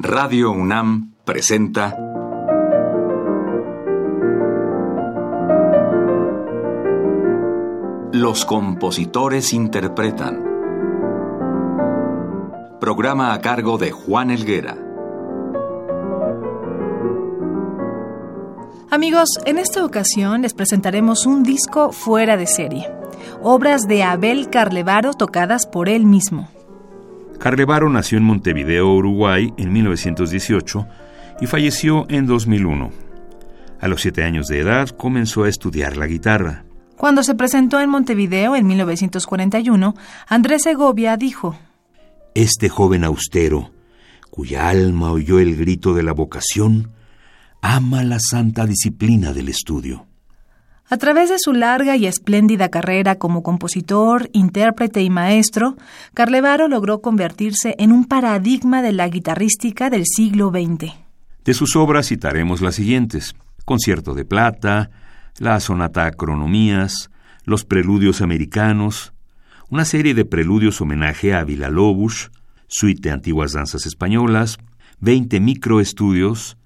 Radio UNAM presenta Los compositores interpretan. Programa a cargo de Juan Elguera. Amigos, en esta ocasión les presentaremos un disco fuera de serie. Obras de Abel Carlevaro tocadas por él mismo. Carlevaro nació en Montevideo, Uruguay, en 1918 y falleció en 2001. A los siete años de edad comenzó a estudiar la guitarra. Cuando se presentó en Montevideo en 1941, Andrés Segovia dijo, Este joven austero, cuya alma oyó el grito de la vocación, ama la santa disciplina del estudio. A través de su larga y espléndida carrera como compositor, intérprete y maestro, Carlevaro logró convertirse en un paradigma de la guitarrística del siglo XX. De sus obras citaremos las siguientes: Concierto de Plata, la Sonata Cronomías, los Preludios Americanos, una serie de preludios homenaje a Villa-Lobos, suite de antiguas danzas españolas, 20 microestudios,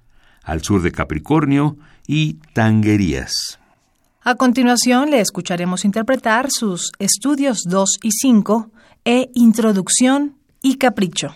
al sur de Capricornio y tanguerías. A continuación le escucharemos interpretar sus Estudios 2 y 5 e Introducción y Capricho.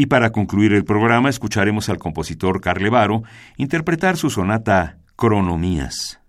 Y para concluir el programa escucharemos al compositor Carlevaro interpretar su sonata Cronomías.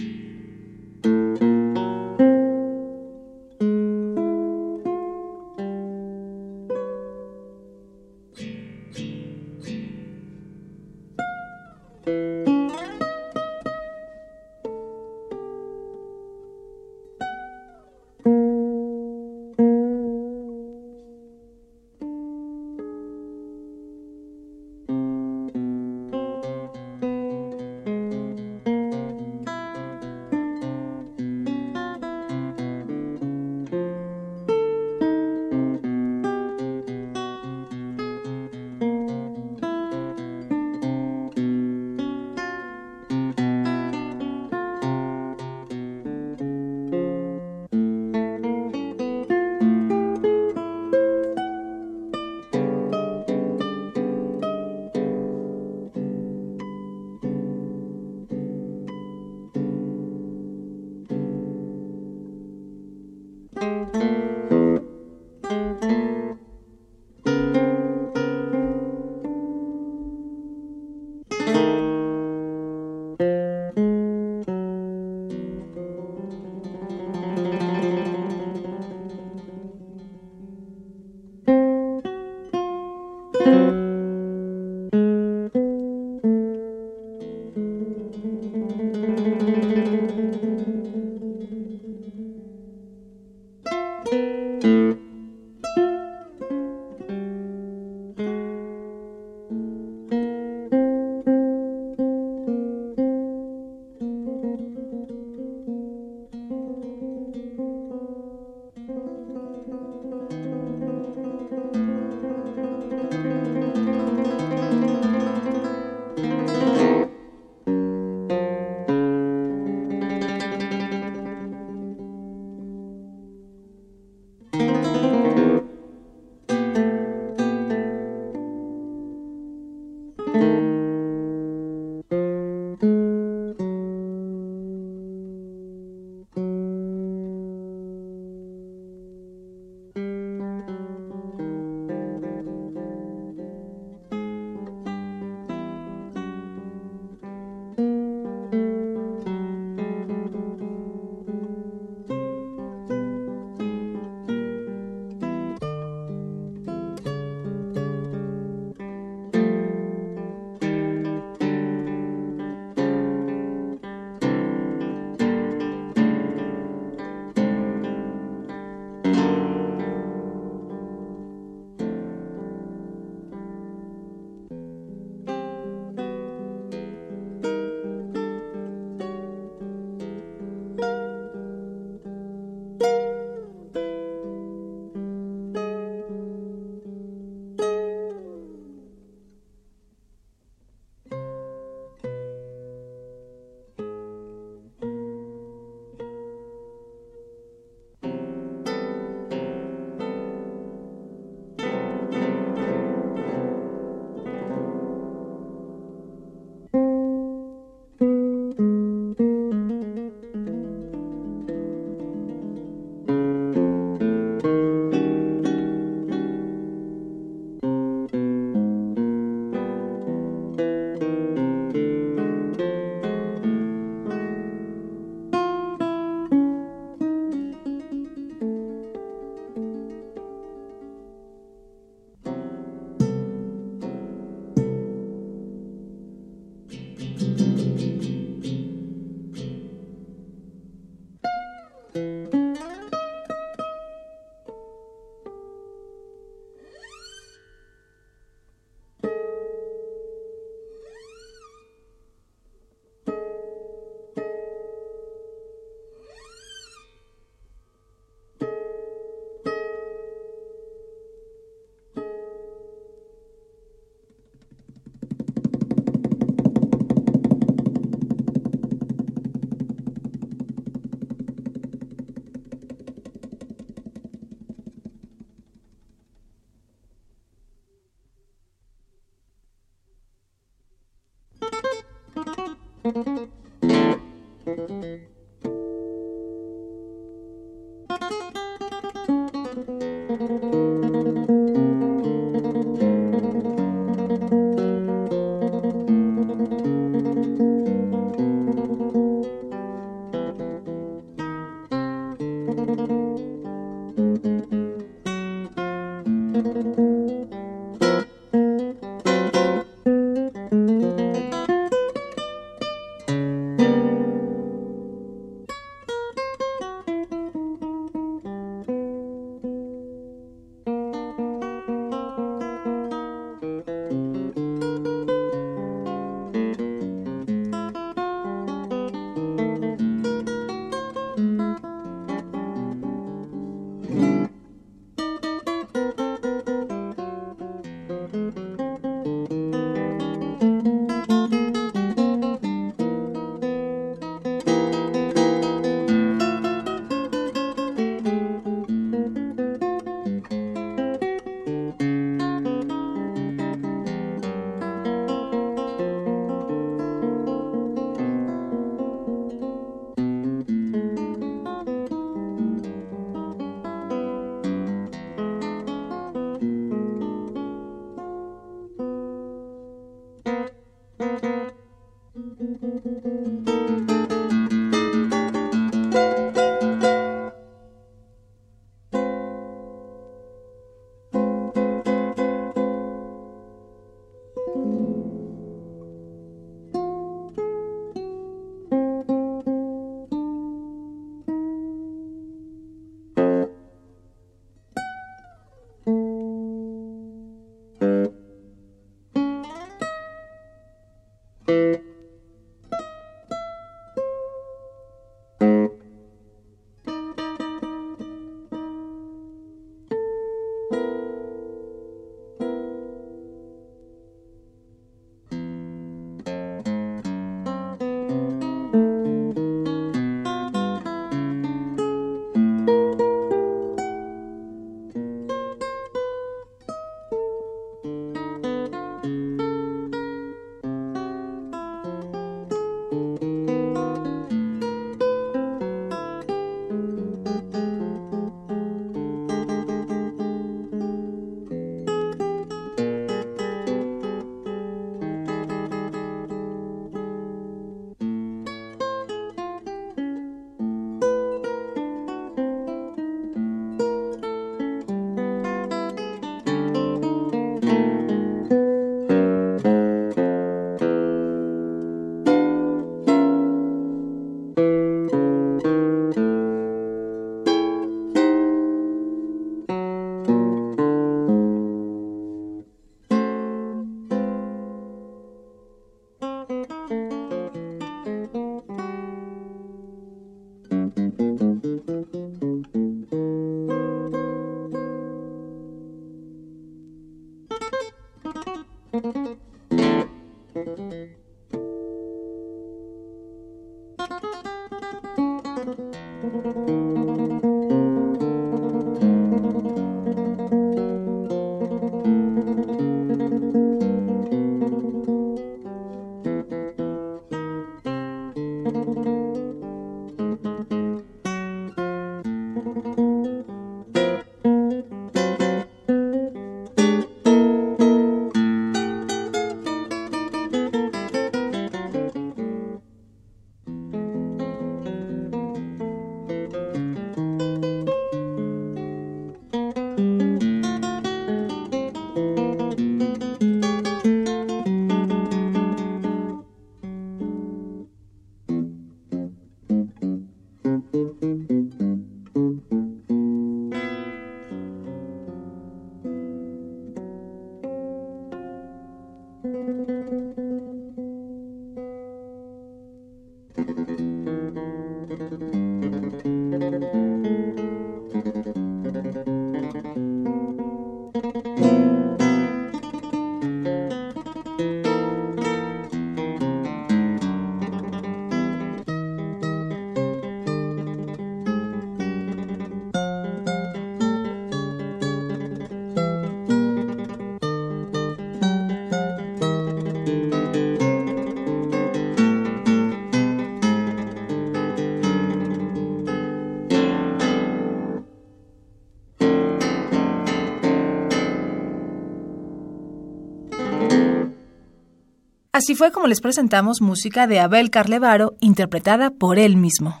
Así fue como les presentamos música de Abel Carlevaro, interpretada por él mismo.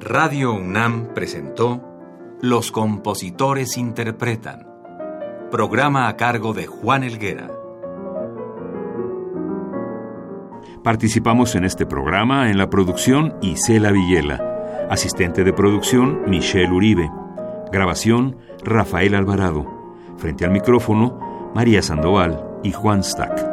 Radio UNAM presentó Los compositores interpretan, programa a cargo de Juan Elguera. Participamos en este programa en la producción Isela Villela, asistente de producción Michelle Uribe, grabación Rafael Alvarado. Frente al micrófono, María Sandoval y Juan Stack.